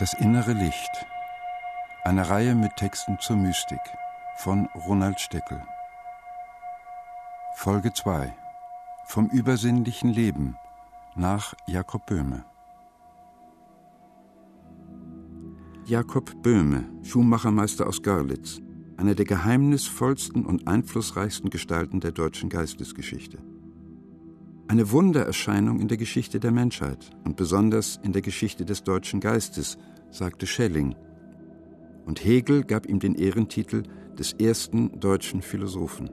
Das innere Licht. Eine Reihe mit Texten zur Mystik von Ronald Steckel. Folge 2. Vom übersinnlichen Leben nach Jakob Böhme. Jakob Böhme, Schuhmachermeister aus Görlitz, einer der geheimnisvollsten und einflussreichsten Gestalten der deutschen Geistesgeschichte. Eine Wundererscheinung in der Geschichte der Menschheit und besonders in der Geschichte des deutschen Geistes, sagte Schelling. Und Hegel gab ihm den Ehrentitel des ersten deutschen Philosophen.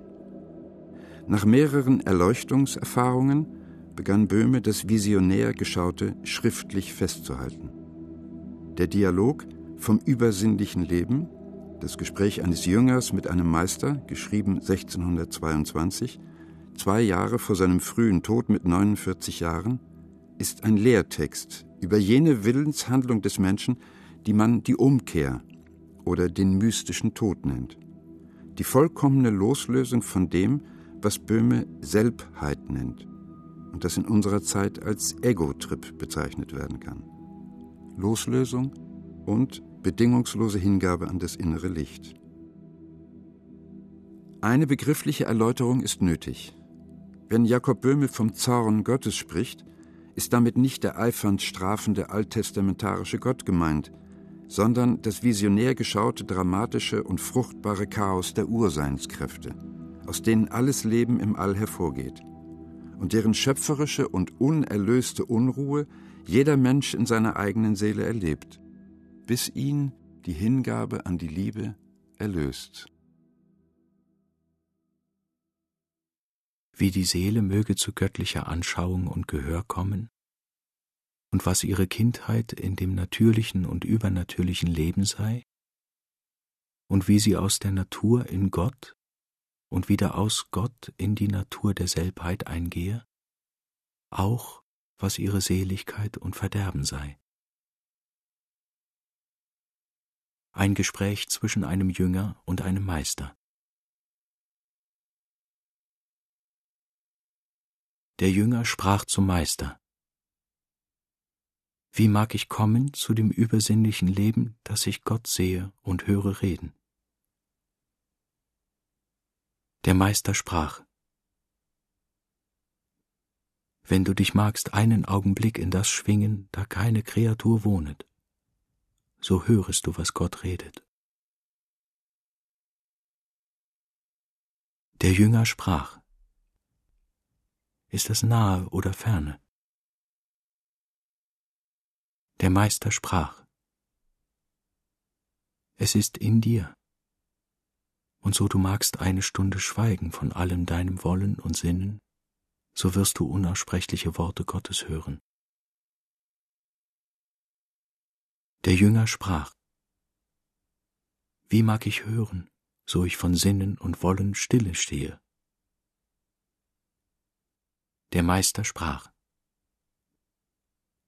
Nach mehreren Erleuchtungserfahrungen begann Böhme das visionär Geschaute schriftlich festzuhalten. Der Dialog vom übersinnlichen Leben, das Gespräch eines Jüngers mit einem Meister, geschrieben 1622, zwei Jahre vor seinem frühen Tod mit 49 Jahren, ist ein Lehrtext über jene Willenshandlung des Menschen, die man die Umkehr oder den mystischen Tod nennt. Die vollkommene Loslösung von dem, was Böhme Selbheit nennt und das in unserer Zeit als Ego-Trip bezeichnet werden kann. Loslösung und bedingungslose Hingabe an das innere Licht. Eine begriffliche Erläuterung ist nötig. Wenn Jakob Böhme vom Zorn Gottes spricht, ist damit nicht der eifernd strafende alttestamentarische Gott gemeint, sondern das visionär geschaute dramatische und fruchtbare Chaos der Urseinskräfte, aus denen alles Leben im All hervorgeht und deren schöpferische und unerlöste Unruhe jeder Mensch in seiner eigenen Seele erlebt, bis ihn die Hingabe an die Liebe erlöst. Wie die Seele möge zu göttlicher Anschauung und Gehör kommen, und was ihre Kindheit in dem natürlichen und übernatürlichen Leben sei, und wie sie aus der Natur in Gott und wieder aus Gott in die Natur der Selbheit eingehe, auch was ihre Seligkeit und Verderben sei. Ein Gespräch zwischen einem Jünger und einem Meister. Der Jünger sprach zum Meister. Wie mag ich kommen zu dem übersinnlichen Leben, dass ich Gott sehe und höre reden? Der Meister sprach. Wenn du dich magst einen Augenblick in das schwingen, da keine Kreatur wohnet, so hörest du, was Gott redet. Der Jünger sprach. Ist es nahe oder ferne? Der Meister sprach, Es ist in dir, und so du magst eine Stunde schweigen von allem deinem Wollen und Sinnen, so wirst du unaussprechliche Worte Gottes hören. Der Jünger sprach, Wie mag ich hören, so ich von Sinnen und Wollen stille stehe? Der Meister sprach,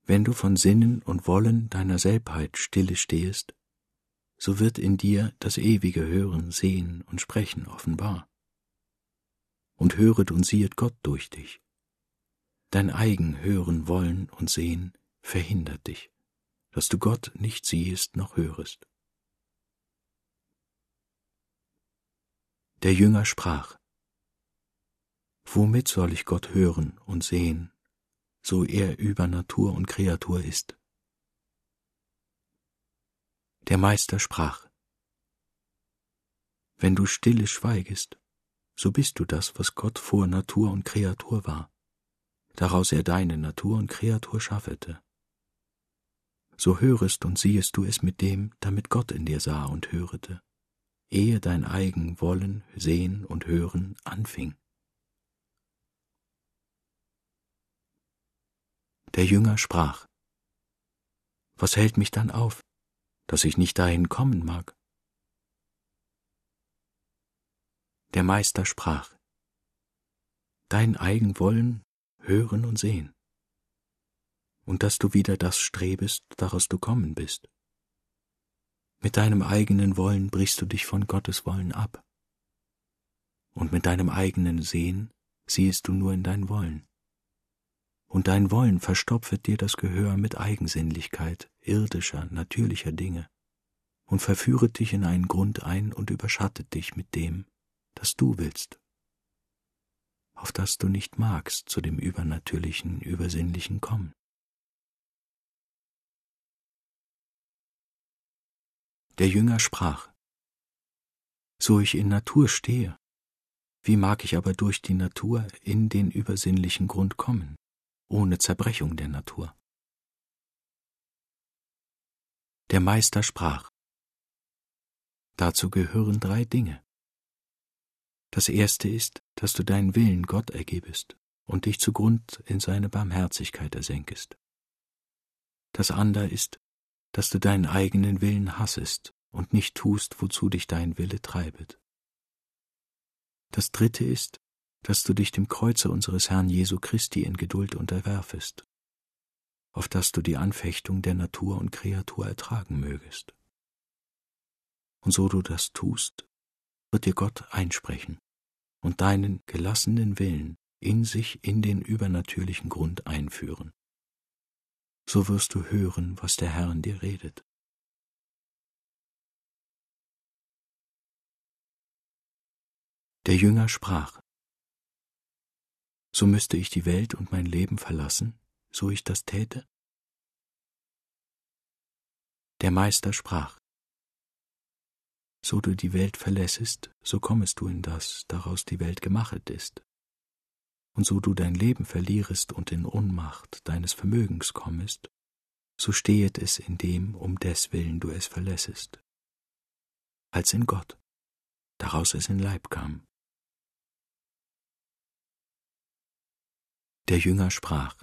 Wenn du von Sinnen und Wollen deiner Selbheit stille stehest, so wird in dir das ewige Hören, Sehen und Sprechen offenbar. Und höret und siehet Gott durch dich. Dein eigen Hören, Wollen und Sehen verhindert dich, dass du Gott nicht siehest noch hörest. Der Jünger sprach, Womit soll ich Gott hören und sehen, so er über Natur und Kreatur ist? Der Meister sprach, Wenn du stille schweigest, so bist du das, was Gott vor Natur und Kreatur war, daraus er deine Natur und Kreatur schaffete. So hörest und siehest du es mit dem, damit Gott in dir sah und hörete, ehe dein eigen Wollen, Sehen und Hören anfing. Der Jünger sprach, Was hält mich dann auf, dass ich nicht dahin kommen mag? Der Meister sprach, Dein eigen Wollen, Hören und Sehen, und dass du wieder das strebest, daraus du kommen bist. Mit deinem eigenen Wollen brichst du dich von Gottes Wollen ab, und mit deinem eigenen Sehen siehst du nur in dein Wollen und dein Wollen verstopfet dir das Gehör mit Eigensinnlichkeit irdischer, natürlicher Dinge und verführet dich in einen Grund ein und überschattet dich mit dem, das du willst, auf das du nicht magst zu dem übernatürlichen, übersinnlichen kommen. Der Jünger sprach, So ich in Natur stehe, wie mag ich aber durch die Natur in den übersinnlichen Grund kommen, ohne Zerbrechung der Natur? Der Meister sprach, Dazu gehören drei Dinge. Das erste ist, dass du deinen Willen Gott ergebest und dich zugrund in seine Barmherzigkeit ersenkest. Das andere ist, dass du deinen eigenen Willen hassest und nicht tust, wozu dich dein Wille treibet. Das dritte ist, dass du dich dem Kreuze unseres Herrn Jesu Christi in Geduld unterwerfest, auf dass du die Anfechtung der Natur und Kreatur ertragen mögest. Und so du das tust, wird dir Gott einsprechen und deinen gelassenen Willen in sich in den übernatürlichen Grund einführen so wirst du hören, was der Herr in dir redet. Der Jünger sprach, so müsste ich die Welt und mein Leben verlassen, so ich das täte? Der Meister sprach, so du die Welt verlässest, so kommest du in das, daraus die Welt gemachet ist und so du dein Leben verlierest und in Unmacht deines Vermögens kommest, so stehet es in dem, um deswillen du es verlässest, als in Gott, daraus es in Leib kam. Der Jünger sprach,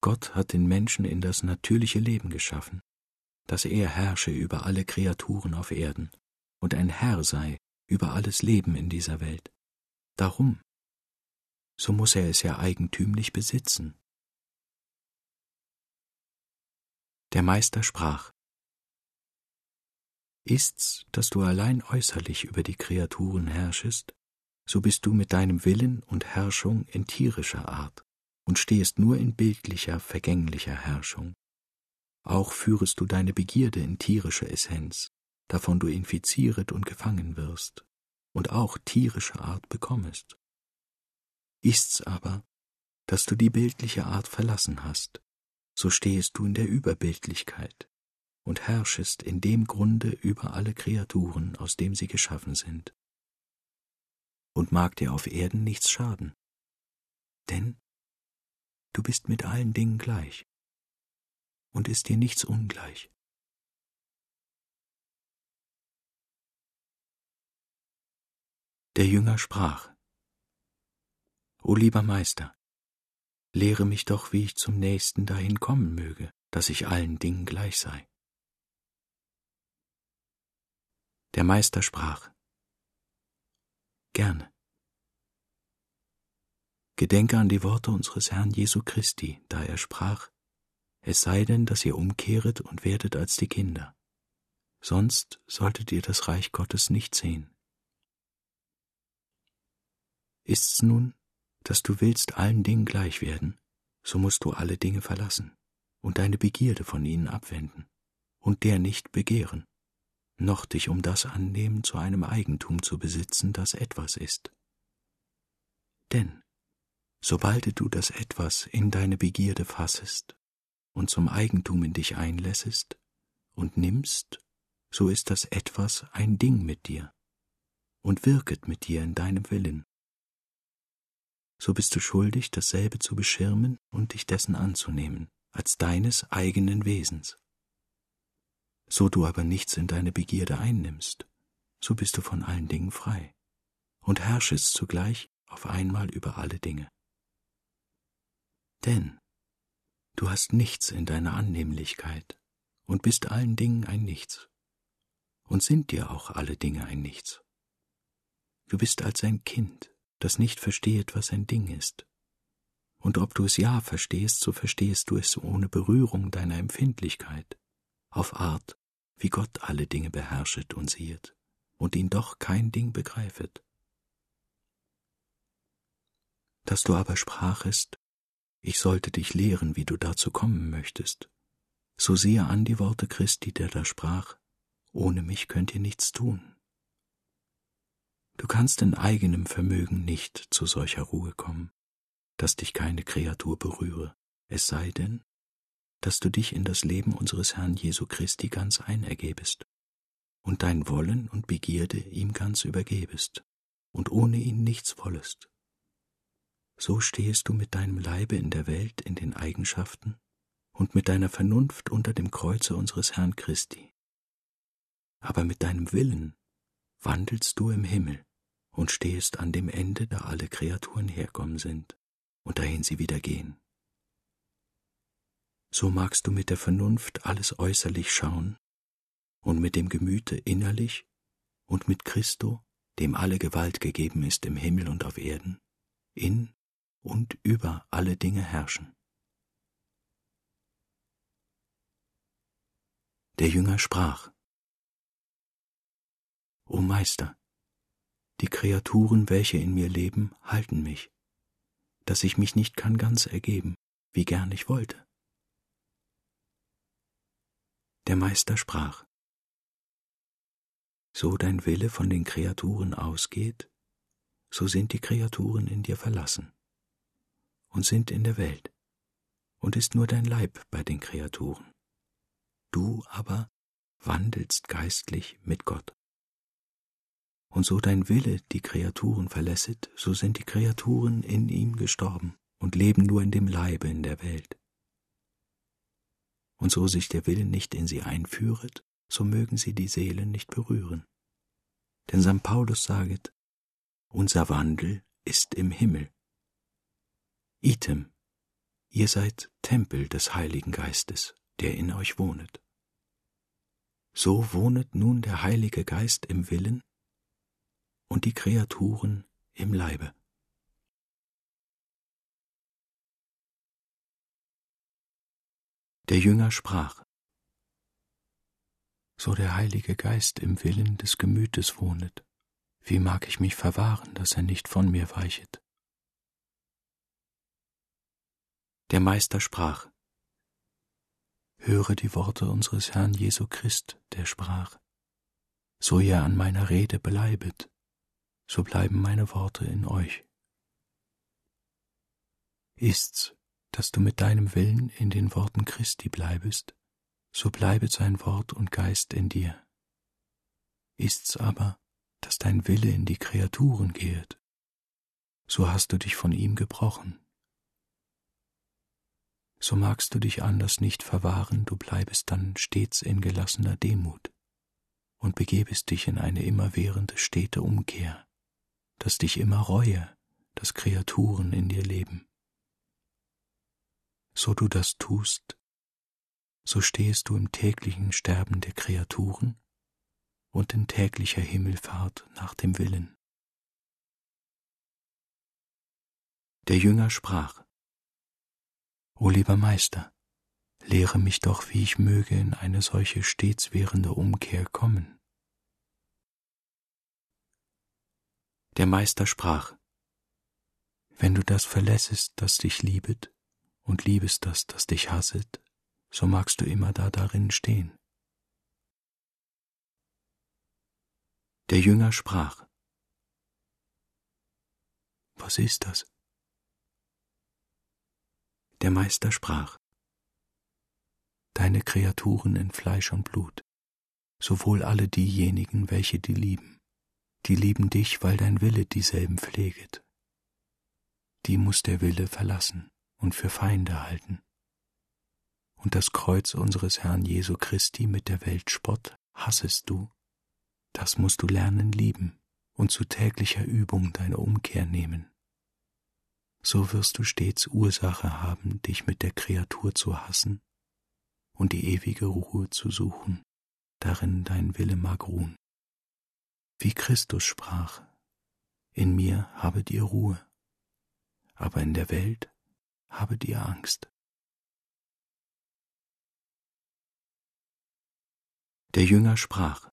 Gott hat den Menschen in das natürliche Leben geschaffen, dass er herrsche über alle Kreaturen auf Erden und ein Herr sei über alles Leben in dieser Welt. Darum so muss er es ja eigentümlich besitzen. Der Meister sprach, Ist's, dass du allein äußerlich über die Kreaturen herrschest, so bist du mit deinem Willen und Herrschung in tierischer Art und stehest nur in bildlicher, vergänglicher Herrschung. Auch führest du deine Begierde in tierische Essenz, davon du infizieret und gefangen wirst, und auch tierische Art bekommest. Ist's aber, dass du die bildliche Art verlassen hast, so stehest du in der Überbildlichkeit und herrschest in dem Grunde über alle Kreaturen, aus dem sie geschaffen sind. Und mag dir auf Erden nichts schaden, denn du bist mit allen Dingen gleich und ist dir nichts ungleich. Der Jünger sprach, O lieber Meister, lehre mich doch, wie ich zum Nächsten dahin kommen möge, dass ich allen Dingen gleich sei. Der Meister sprach, Gerne. Gedenke an die Worte unseres Herrn Jesu Christi, da er sprach, es sei denn, dass ihr umkehret und werdet als die Kinder, sonst solltet ihr das Reich Gottes nicht sehen. Ist's nun, dass du willst allen Dingen gleich werden, so musst du alle Dinge verlassen und deine Begierde von ihnen abwenden und der nicht begehren, noch dich um das annehmen, zu einem Eigentum zu besitzen, das etwas ist. Denn sobald du das etwas in deine Begierde fassest und zum Eigentum in dich einlässest und nimmst, so ist das etwas ein Ding mit dir und wirket mit dir in deinem Willen so bist du schuldig, dasselbe zu beschirmen und dich dessen anzunehmen, als deines eigenen Wesens. So du aber nichts in deine Begierde einnimmst, so bist du von allen Dingen frei und herrschest zugleich auf einmal über alle Dinge. Denn du hast nichts in deiner Annehmlichkeit und bist allen Dingen ein Nichts und sind dir auch alle Dinge ein Nichts. Du bist als ein Kind, das nicht verstehet, was ein Ding ist. Und ob du es ja verstehst, so verstehst du es ohne Berührung deiner Empfindlichkeit, auf Art, wie Gott alle Dinge beherrschet und siehet, und ihn doch kein Ding begreifet. Dass du aber sprachest, ich sollte dich lehren, wie du dazu kommen möchtest, so siehe an die Worte Christi, der da sprach, ohne mich könnt ihr nichts tun. Du kannst in eigenem Vermögen nicht zu solcher Ruhe kommen, dass dich keine Kreatur berühre, es sei denn, dass du dich in das Leben unseres Herrn Jesu Christi ganz einergebest und dein Wollen und Begierde ihm ganz übergebest und ohne ihn nichts wollest. So stehest du mit deinem Leibe in der Welt in den Eigenschaften und mit deiner Vernunft unter dem Kreuze unseres Herrn Christi. Aber mit deinem Willen wandelst du im Himmel und stehest an dem Ende, da alle Kreaturen herkommen sind und dahin sie wieder gehen. So magst du mit der Vernunft alles äußerlich schauen und mit dem Gemüte innerlich und mit Christo, dem alle Gewalt gegeben ist im Himmel und auf Erden, in und über alle Dinge herrschen. Der Jünger sprach, O Meister, die Kreaturen, welche in mir leben, halten mich, dass ich mich nicht kann ganz ergeben, wie gern ich wollte. Der Meister sprach, so dein Wille von den Kreaturen ausgeht, so sind die Kreaturen in dir verlassen und sind in der Welt, und ist nur dein Leib bei den Kreaturen. Du aber wandelst geistlich mit Gott. Und so dein Wille die Kreaturen verlässet, so sind die Kreaturen in ihm gestorben und leben nur in dem Leibe in der Welt. Und so sich der Wille nicht in sie einführet, so mögen sie die Seele nicht berühren. Denn St. Paulus saget, unser Wandel ist im Himmel. Item, ihr seid Tempel des Heiligen Geistes, der in euch wohnet. So wohnet nun der Heilige Geist im Willen und die Kreaturen im Leibe. Der Jünger sprach, so der Heilige Geist im Willen des Gemütes wohnet, wie mag ich mich verwahren, dass er nicht von mir weichet? Der Meister sprach, Höre die Worte unseres Herrn Jesu Christ, der sprach, So ihr an meiner Rede bleibet, so bleiben meine Worte in euch. Ist's, dass du mit deinem Willen in den Worten Christi bleibest, so bleibet sein Wort und Geist in dir. Ist's aber, dass dein Wille in die Kreaturen gehet, so hast du dich von ihm gebrochen. So magst du dich anders nicht verwahren, du bleibest dann stets in gelassener Demut und begebest dich in eine immerwährende stete Umkehr, dass dich immer reue, dass Kreaturen in dir leben. So du das tust, so stehest du im täglichen Sterben der Kreaturen und in täglicher Himmelfahrt nach dem Willen. Der Jünger sprach, O lieber Meister, lehre mich doch, wie ich möge in eine solche stets währende Umkehr kommen. Der Meister sprach, Wenn du das verlässest, das dich liebet, und liebest das, das dich hasset, so magst du immer da darin stehen. Der Jünger sprach, Was ist das? Der Meister sprach, Deine Kreaturen in Fleisch und Blut, sowohl alle diejenigen, welche die lieben, die lieben dich, weil dein Wille dieselben pfleget. Die muss der Wille verlassen und für Feinde halten und das Kreuz unseres Herrn Jesu Christi mit der Welt Spott hassest du, das musst du lernen lieben und zu täglicher Übung deine Umkehr nehmen. So wirst du stets Ursache haben, dich mit der Kreatur zu hassen und die ewige Ruhe zu suchen, darin dein Wille mag ruhen. Wie Christus sprach, in mir habet ihr Ruhe, aber in der Welt habet ihr Angst. Der Jünger sprach,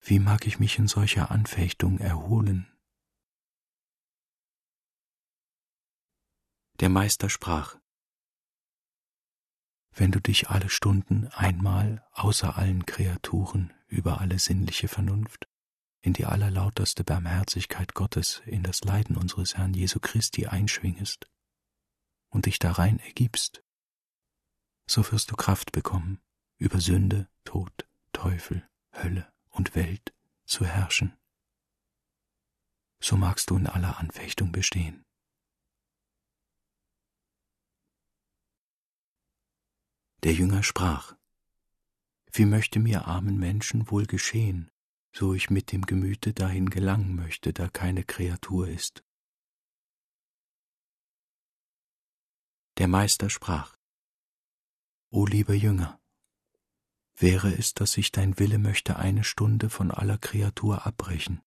Wie mag ich mich in solcher Anfechtung erholen? Der Meister sprach, Wenn du dich alle Stunden einmal außer allen Kreaturen über alle sinnliche Vernunft in die allerlauterste Barmherzigkeit Gottes, in das Leiden unseres Herrn Jesu Christi einschwingest und dich darein ergibst, so wirst du Kraft bekommen, über Sünde, Tod, Teufel, Hölle und Welt zu herrschen. So magst du in aller Anfechtung bestehen. Der Jünger sprach, Wie möchte mir armen Menschen wohl geschehen, so ich mit dem Gemüte dahin gelangen möchte, da keine Kreatur ist. Der Meister sprach, O lieber Jünger, wäre es, dass sich dein Wille möchte eine Stunde von aller Kreatur abbrechen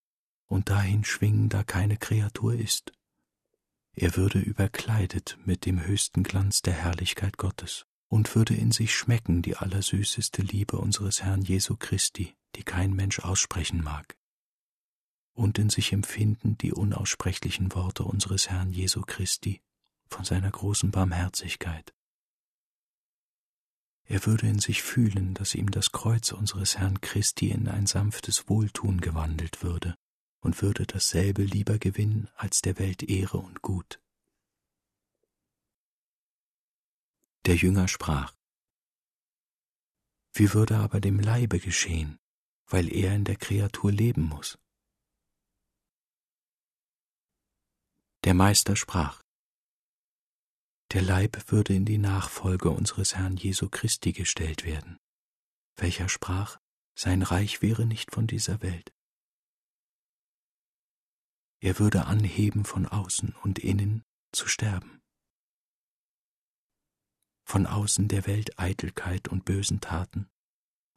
und dahin schwingen, da keine Kreatur ist. Er würde überkleidet mit dem höchsten Glanz der Herrlichkeit Gottes und würde in sich schmecken die allersüßeste Liebe unseres Herrn Jesu Christi, die kein Mensch aussprechen mag, und in sich empfinden die unaussprechlichen Worte unseres Herrn Jesu Christi von seiner großen Barmherzigkeit. Er würde in sich fühlen, dass ihm das Kreuz unseres Herrn Christi in ein sanftes Wohltun gewandelt würde und würde dasselbe lieber gewinnen als der Welt Ehre und Gut. Der Jünger sprach, Wie würde aber dem Leibe geschehen, weil er in der Kreatur leben muss? Der Meister sprach, Der Leib würde in die Nachfolge unseres Herrn Jesu Christi gestellt werden, welcher sprach, sein Reich wäre nicht von dieser Welt. Er würde anheben von außen und innen zu sterben von außen der Welt Eitelkeit und bösen Taten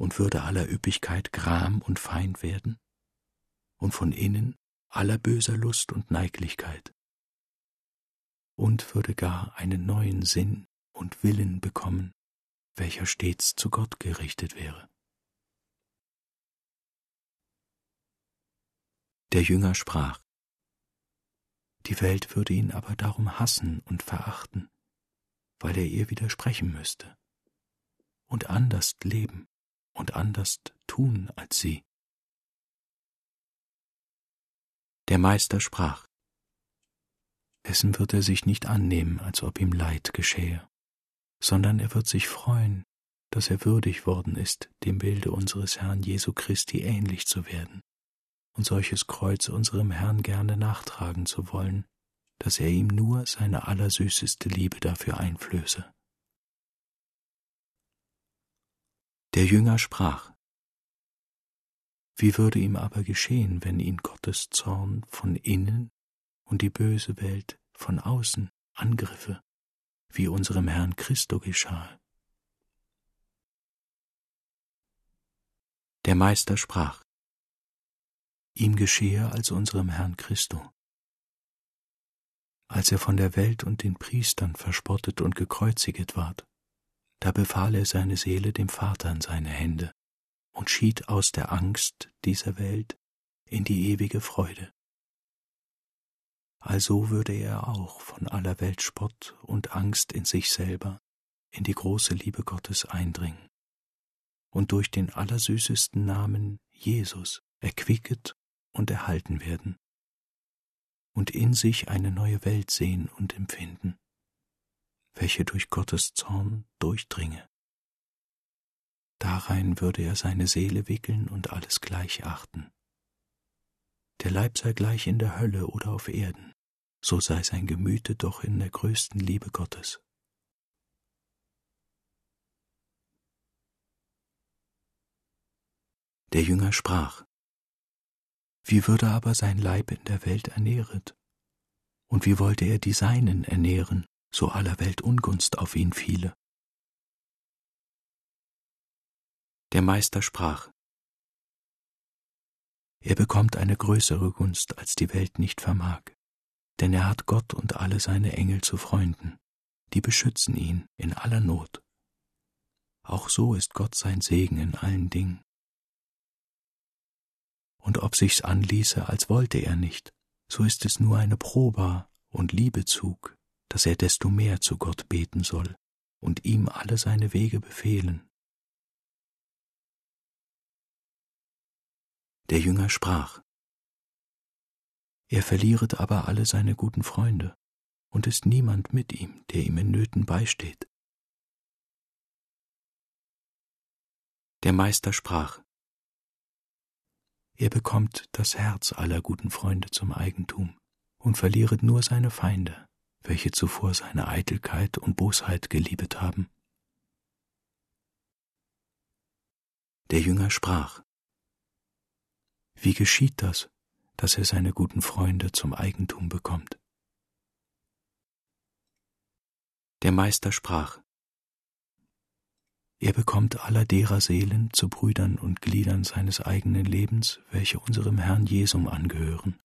und würde aller Üppigkeit Gram und Feind werden und von innen aller böser Lust und Neiglichkeit und würde gar einen neuen Sinn und Willen bekommen, welcher stets zu Gott gerichtet wäre. Der Jünger sprach, die Welt würde ihn aber darum hassen und verachten, weil er ihr widersprechen müsste und anders leben und anders tun als sie. Der Meister sprach, dessen wird er sich nicht annehmen, als ob ihm Leid geschähe, sondern er wird sich freuen, dass er würdig worden ist, dem Bilde unseres Herrn Jesu Christi ähnlich zu werden und solches Kreuz unserem Herrn gerne nachtragen zu wollen, dass er ihm nur seine allersüßeste Liebe dafür einflöße. Der Jünger sprach, wie würde ihm aber geschehen, wenn ihn Gottes Zorn von innen und die böse Welt von außen angriffe, wie unserem Herrn Christo geschah? Der Meister sprach, ihm geschehe als unserem Herrn Christo als er von der Welt und den Priestern verspottet und gekreuziget ward. Da befahl er seine Seele dem Vater in seine Hände und schied aus der Angst dieser Welt in die ewige Freude. Also würde er auch von aller Welt Spott und Angst in sich selber in die große Liebe Gottes eindringen und durch den allersüßesten Namen Jesus erquicket und erhalten werden und in sich eine neue Welt sehen und empfinden, welche durch Gottes Zorn durchdringe. Darein würde er seine Seele wickeln und alles gleich achten. Der Leib sei gleich in der Hölle oder auf Erden, so sei sein Gemüte doch in der größten Liebe Gottes. Der Jünger sprach, wie würde aber sein Leib in der Welt ernähret? Und wie wollte er die Seinen ernähren, so aller Welt Ungunst auf ihn fiele? Der Meister sprach, er bekommt eine größere Gunst, als die Welt nicht vermag, denn er hat Gott und alle seine Engel zu Freunden, die beschützen ihn in aller Not. Auch so ist Gott sein Segen in allen Dingen und ob sich's anließe, als wollte er nicht, so ist es nur eine Proba und Liebezug, dass er desto mehr zu Gott beten soll und ihm alle seine Wege befehlen. Der Jünger sprach, Er verlieret aber alle seine guten Freunde, und ist niemand mit ihm, der ihm in Nöten beisteht. Der Meister sprach, Er bekommt das Herz aller guten Freunde zum Eigentum und verlieret nur seine Feinde, welche zuvor seine Eitelkeit und Bosheit geliebet haben. Der Jünger sprach, Wie geschieht das, dass er seine guten Freunde zum Eigentum bekommt? Der Meister sprach, er bekommt aller derer Seelen zu Brüdern und Gliedern seines eigenen Lebens, welche unserem Herrn Jesum angehören.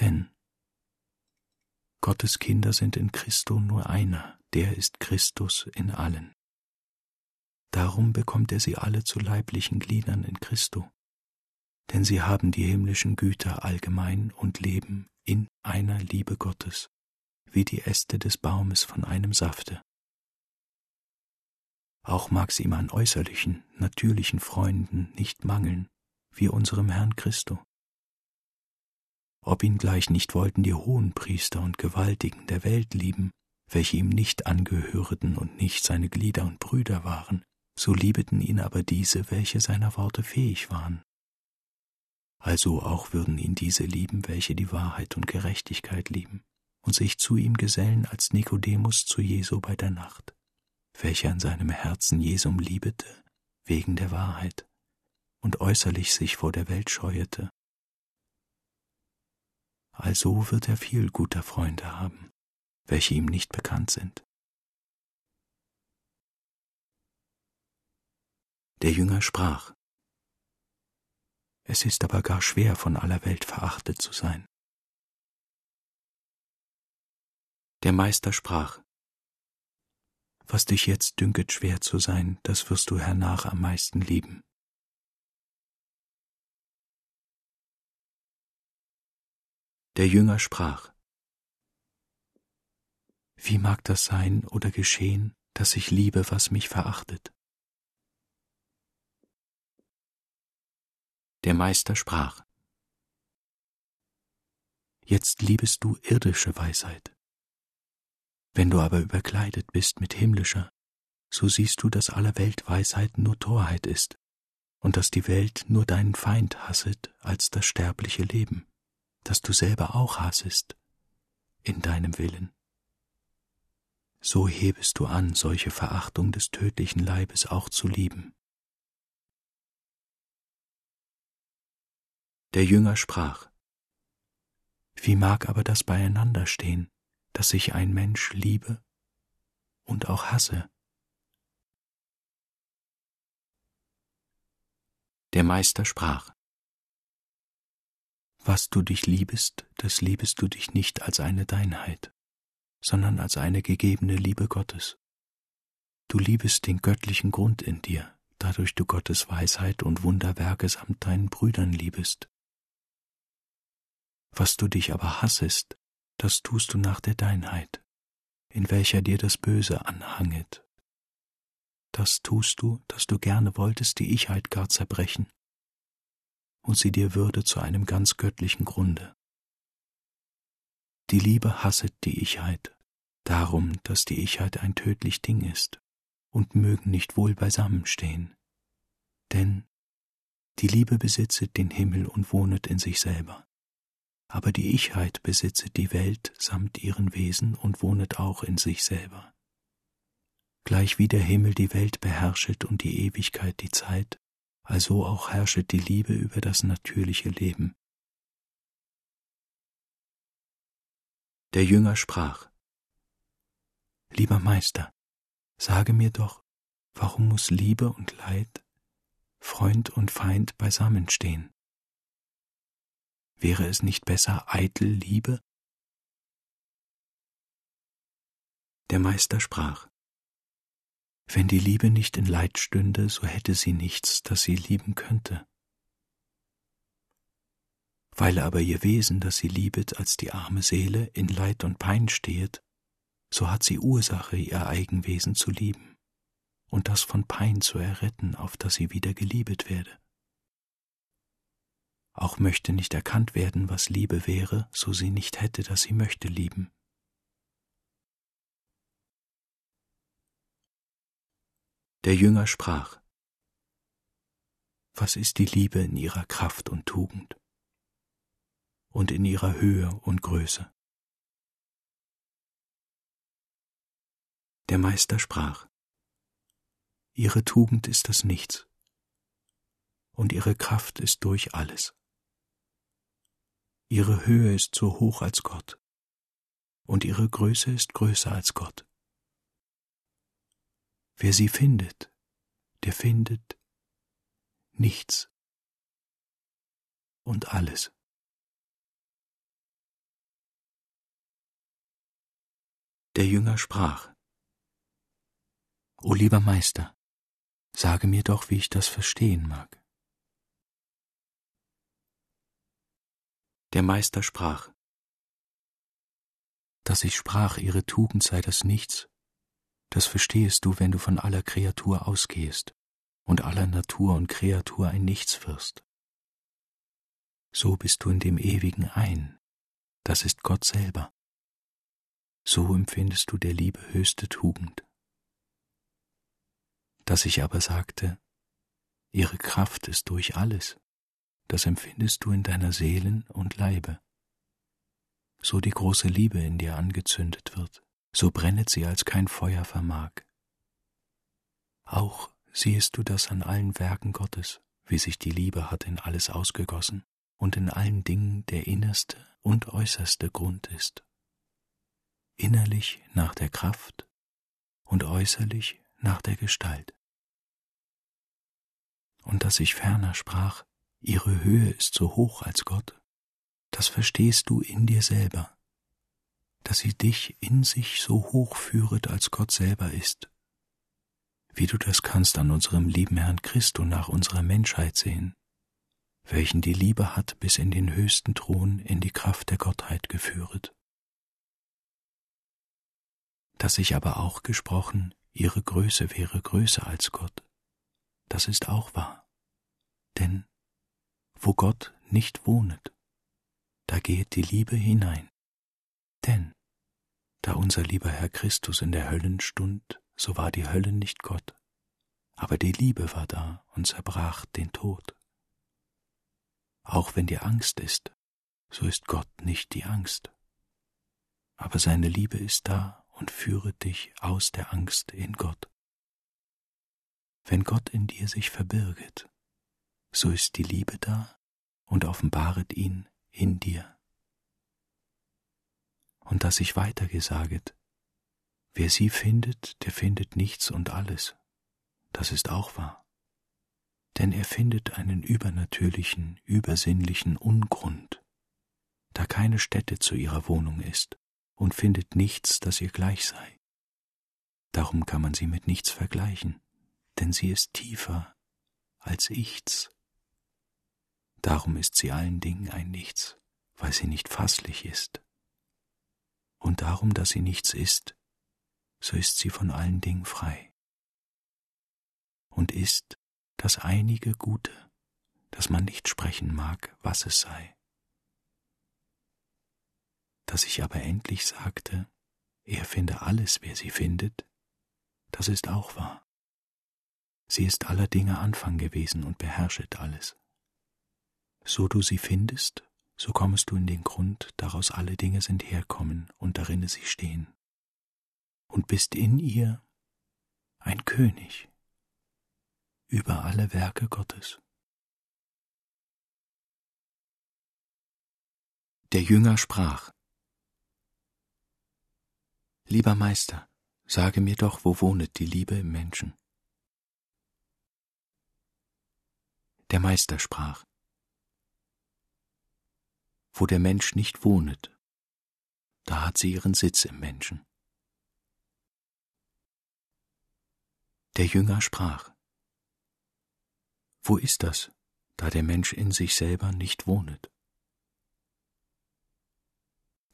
Denn Gottes Kinder sind in Christo nur einer, der ist Christus in allen. Darum bekommt er sie alle zu leiblichen Gliedern in Christo, denn sie haben die himmlischen Güter allgemein und leben in einer Liebe Gottes wie die Äste des Baumes von einem Safte. Auch mag es ihm an äußerlichen, natürlichen Freunden nicht mangeln, wie unserem Herrn Christo. Ob ihn gleich nicht wollten die Hohenpriester und Gewaltigen der Welt lieben, welche ihm nicht angehörten und nicht seine Glieder und Brüder waren, so liebeten ihn aber diese, welche seiner Worte fähig waren. Also auch würden ihn diese lieben, welche die Wahrheit und Gerechtigkeit lieben und sich zu ihm gesellen als Nikodemus zu Jesu bei der Nacht, welcher in seinem Herzen Jesum liebete, wegen der Wahrheit, und äußerlich sich vor der Welt scheuete. Also wird er viel guter Freunde haben, welche ihm nicht bekannt sind. Der Jünger sprach, Es ist aber gar schwer von aller Welt verachtet zu sein. Der Meister sprach, Was dich jetzt dünket schwer zu sein, das wirst du hernach am meisten lieben. Der Jünger sprach, Wie mag das sein oder geschehen, dass ich liebe, was mich verachtet? Der Meister sprach, Jetzt liebest du irdische Weisheit. Wenn du aber überkleidet bist mit himmlischer, so siehst du, dass aller Welt Weisheit nur Torheit ist und dass die Welt nur deinen Feind hasset als das sterbliche Leben, das du selber auch hassest in deinem Willen. So hebest du an, solche Verachtung des tödlichen Leibes auch zu lieben. Der Jünger sprach, Wie mag aber das beieinander stehen, dass ich ein Mensch liebe und auch hasse. Der Meister sprach, Was du dich liebest, das liebest du dich nicht als eine Deinheit, sondern als eine gegebene Liebe Gottes. Du liebest den göttlichen Grund in dir, dadurch du Gottes Weisheit und Wunderwerke samt deinen Brüdern liebest. Was du dich aber hassest, das tust du nach der Deinheit, in welcher dir das Böse anhanget. Das tust du, dass du gerne wolltest die Ichheit gar zerbrechen, und sie dir würde zu einem ganz göttlichen Grunde. Die Liebe hasset die Ichheit, darum, dass die Ichheit ein tödlich Ding ist und mögen nicht wohl beisammenstehen. Denn die Liebe besitzet den Himmel und wohnet in sich selber aber die Ichheit besitzet die Welt samt ihren Wesen und wohnet auch in sich selber. Gleich wie der Himmel die Welt beherrschet und die Ewigkeit die Zeit, also auch herrschet die Liebe über das natürliche Leben. Der Jünger sprach, Lieber Meister, sage mir doch, warum muss Liebe und Leid, Freund und Feind beisammenstehen? Wäre es nicht besser eitel Liebe? Der Meister sprach, Wenn die Liebe nicht in Leid stünde, so hätte sie nichts, das sie lieben könnte. Weil aber ihr Wesen, das sie liebet, als die arme Seele in Leid und Pein stehet, so hat sie Ursache, ihr Eigenwesen zu lieben und das von Pein zu erretten, auf dass sie wieder geliebet werde. Auch möchte nicht erkannt werden, was Liebe wäre, so sie nicht hätte, dass sie möchte lieben. Der Jünger sprach, Was ist die Liebe in ihrer Kraft und Tugend und in ihrer Höhe und Größe? Der Meister sprach, Ihre Tugend ist das Nichts, und ihre Kraft ist durch alles. Ihre Höhe ist so hoch als Gott, und ihre Größe ist größer als Gott. Wer sie findet, der findet nichts und alles. Der Jünger sprach, O lieber Meister, sage mir doch, wie ich das verstehen mag. Der Meister sprach, dass ich sprach, ihre Tugend sei das Nichts, das verstehest du, wenn du von aller Kreatur ausgehst und aller Natur und Kreatur ein Nichts wirst. So bist du in dem Ewigen ein, das ist Gott selber. So empfindest du der Liebe höchste Tugend. Dass ich aber sagte, ihre Kraft ist durch alles, das empfindest du in deiner Seelen und Leibe. So die große Liebe in dir angezündet wird, so brennet sie, als kein Feuer vermag. Auch siehest du das an allen Werken Gottes, wie sich die Liebe hat in alles ausgegossen und in allen Dingen der innerste und äußerste Grund ist. Innerlich nach der Kraft und äußerlich nach der Gestalt. Und dass ich ferner sprach, ihre Höhe ist so hoch als Gott, das verstehst du in dir selber, dass sie dich in sich so hoch führet, als Gott selber ist, wie du das kannst an unserem lieben Herrn Christo nach unserer Menschheit sehen, welchen die Liebe hat bis in den höchsten Thron in die Kraft der Gottheit geführet. Dass ich aber auch gesprochen, ihre Größe wäre größer als Gott, das ist auch wahr. Denn wo Gott nicht wohnet, da geht die Liebe hinein. Denn da unser lieber Herr Christus in der Höllen stund, so war die Hölle nicht Gott, aber die Liebe war da und zerbrach den Tod. Auch wenn dir Angst ist, so ist Gott nicht die Angst, aber seine Liebe ist da und führet dich aus der Angst in Gott. Wenn Gott in dir sich verbirget, so ist die Liebe da und offenbaret ihn in dir. Und dass ich weitergesaget, wer sie findet, der findet nichts und alles. Das ist auch wahr. Denn er findet einen übernatürlichen, übersinnlichen Ungrund, da keine Stätte zu ihrer Wohnung ist und findet nichts, das ihr gleich sei. Darum kann man sie mit nichts vergleichen, denn sie ist tiefer als ich's Darum ist sie allen Dingen ein Nichts, weil sie nicht fasslich ist. Und darum, dass sie nichts ist, so ist sie von allen Dingen frei. Und ist das einige Gute, das man nicht sprechen mag, was es sei. Dass ich aber endlich sagte, er finde alles, wer sie findet, das ist auch wahr. Sie ist aller Dinge Anfang gewesen und beherrschet alles. So du sie findest, so kommst du in den Grund, daraus alle Dinge sind herkommen und darinne sie stehen. Und bist in ihr ein König über alle Werke Gottes. Der Jünger sprach, Lieber Meister, sage mir doch, wo wohnet die Liebe im Menschen? Der Meister sprach, wo der Mensch nicht wohnet, da hat sie ihren Sitz im Menschen. Der Jünger sprach, Wo ist das, da der Mensch in sich selber nicht wohnet?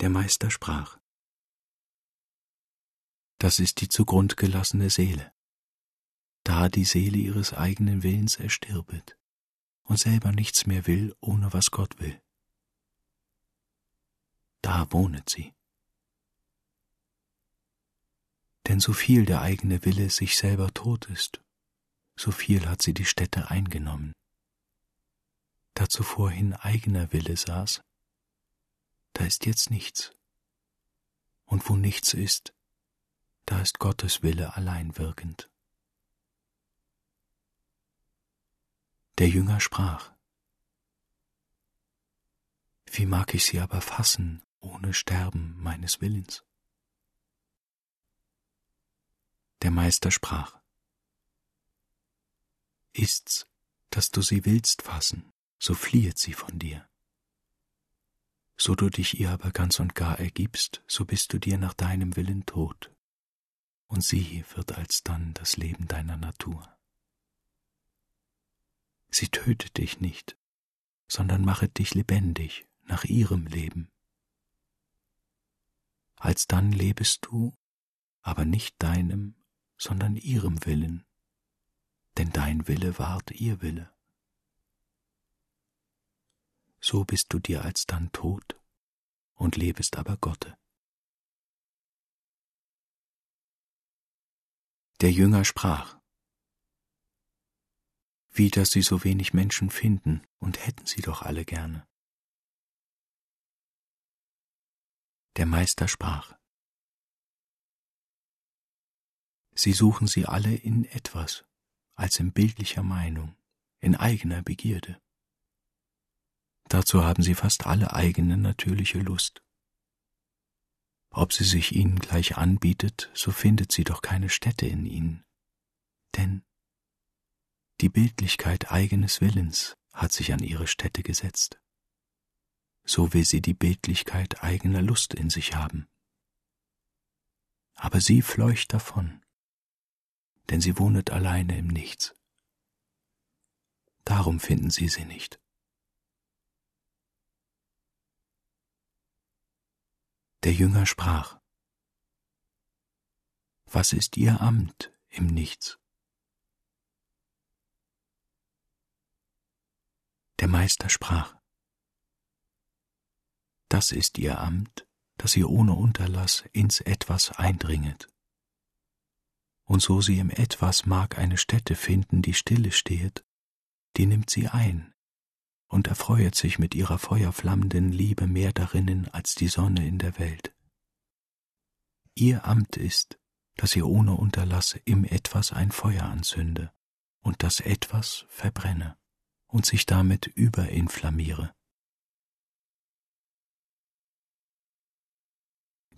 Der Meister sprach, Das ist die zugrund gelassene Seele, da die Seele ihres eigenen Willens erstirbet und selber nichts mehr will, ohne was Gott will. Da wohnet sie. Denn so viel der eigene Wille sich selber tot ist, so viel hat sie die Stätte eingenommen. Da zuvorhin eigener Wille saß, da ist jetzt nichts. Und wo nichts ist, da ist Gottes Wille allein wirkend. Der Jünger sprach, Wie mag ich sie aber fassen ohne Sterben meines Willens? Der Meister sprach, Ist's, dass du sie willst fassen, so fliehet sie von dir. So du dich ihr aber ganz und gar ergibst, so bist du dir nach deinem Willen tot, und sie wird alsdann das Leben deiner Natur. Sie tötet dich nicht, sondern machet dich lebendig nach ihrem Leben. Alsdann lebest du, aber nicht deinem, sondern ihrem Willen, denn dein Wille ward ihr Wille so bist du dir alsdann tot und lebest aber Gotte. Der Jünger sprach, wie dass sie so wenig Menschen finden, und hätten sie doch alle gerne. Der Meister sprach, Sie suchen sie alle in etwas, als in bildlicher Meinung, in eigener Begierde. Dazu haben sie fast alle eigene natürliche Lust. Ob sie sich ihnen gleich anbietet, so findet sie doch keine Stätte in ihnen. Denn die Bildlichkeit eigenes Willens hat sich an ihre Stätte gesetzt. So will sie die Bildlichkeit eigener Lust in sich haben. Aber sie fleucht davon, denn sie wohnet alleine im Nichts. Darum finden sie sie nicht. Der Jünger sprach, Was ist Ihr Amt im Nichts? Der Meister sprach, Das ist Ihr Amt, dass ihr ohne Unterlass ins Etwas eindringet. Und so sie im Etwas mag eine Stätte finden, die stille steht, die nimmt sie ein und erfreuet sich mit ihrer feuerflammenden Liebe mehr darinnen als die Sonne in der Welt. Ihr Amt ist, dass ihr ohne Unterlass im Etwas ein Feuer anzünde und das Etwas verbrenne und sich damit überinflammiere.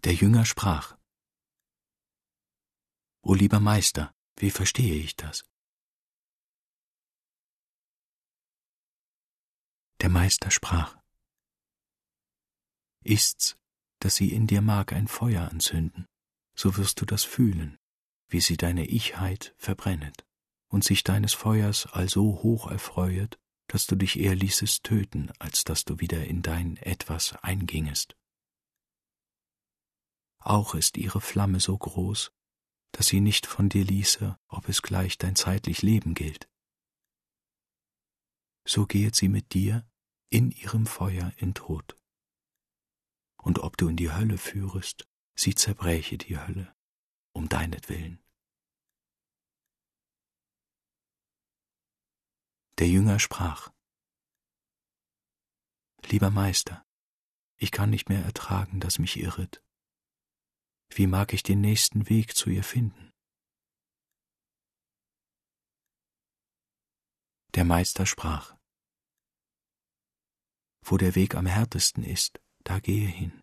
Der Jünger sprach, O lieber Meister, wie verstehe ich das? Der Meister sprach, Ist's, dass sie in dir mag ein Feuer anzünden, so wirst du das fühlen, wie sie deine Ichheit verbrennet und sich deines Feuers also hoch erfreuet, dass du dich eher ließest töten, als dass du wieder in dein Etwas eingingest. Auch ist ihre Flamme so groß, dass sie nicht von dir ließe, ob es gleich dein zeitlich Leben gilt so gehet sie mit dir in ihrem Feuer in Tod. Und ob du in die Hölle führest, sie zerbräche die Hölle, um deinetwillen. Der Jünger sprach, Lieber Meister, ich kann nicht mehr ertragen, dass mich irret. Wie mag ich den nächsten Weg zu ihr finden? Der Meister sprach, wo der Weg am härtesten ist, da gehe hin.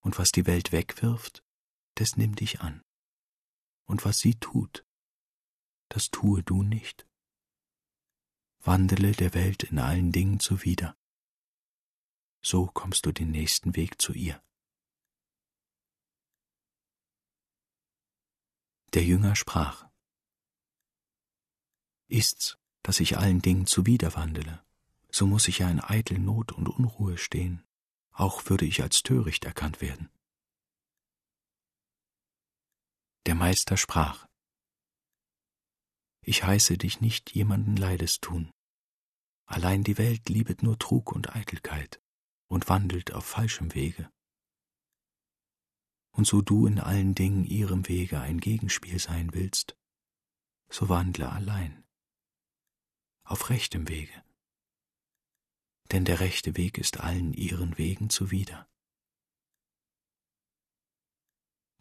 Und was die Welt wegwirft, das nimm dich an. Und was sie tut, das tue du nicht. Wandele der Welt in allen Dingen zuwider. So kommst du den nächsten Weg zu ihr. Der Jünger sprach, Ist's, dass ich allen Dingen zuwider wandele, so muss ich ja in eitel Not und Unruhe stehen, auch würde ich als töricht erkannt werden. Der Meister sprach, Ich heiße dich nicht jemanden Leides tun. Allein die Welt liebet nur Trug und Eitelkeit und wandelt auf falschem Wege. Und so du in allen Dingen ihrem Wege ein Gegenspiel sein willst, so wandle allein, auf rechtem Wege. Denn der rechte Weg ist allen ihren Wegen zuwider.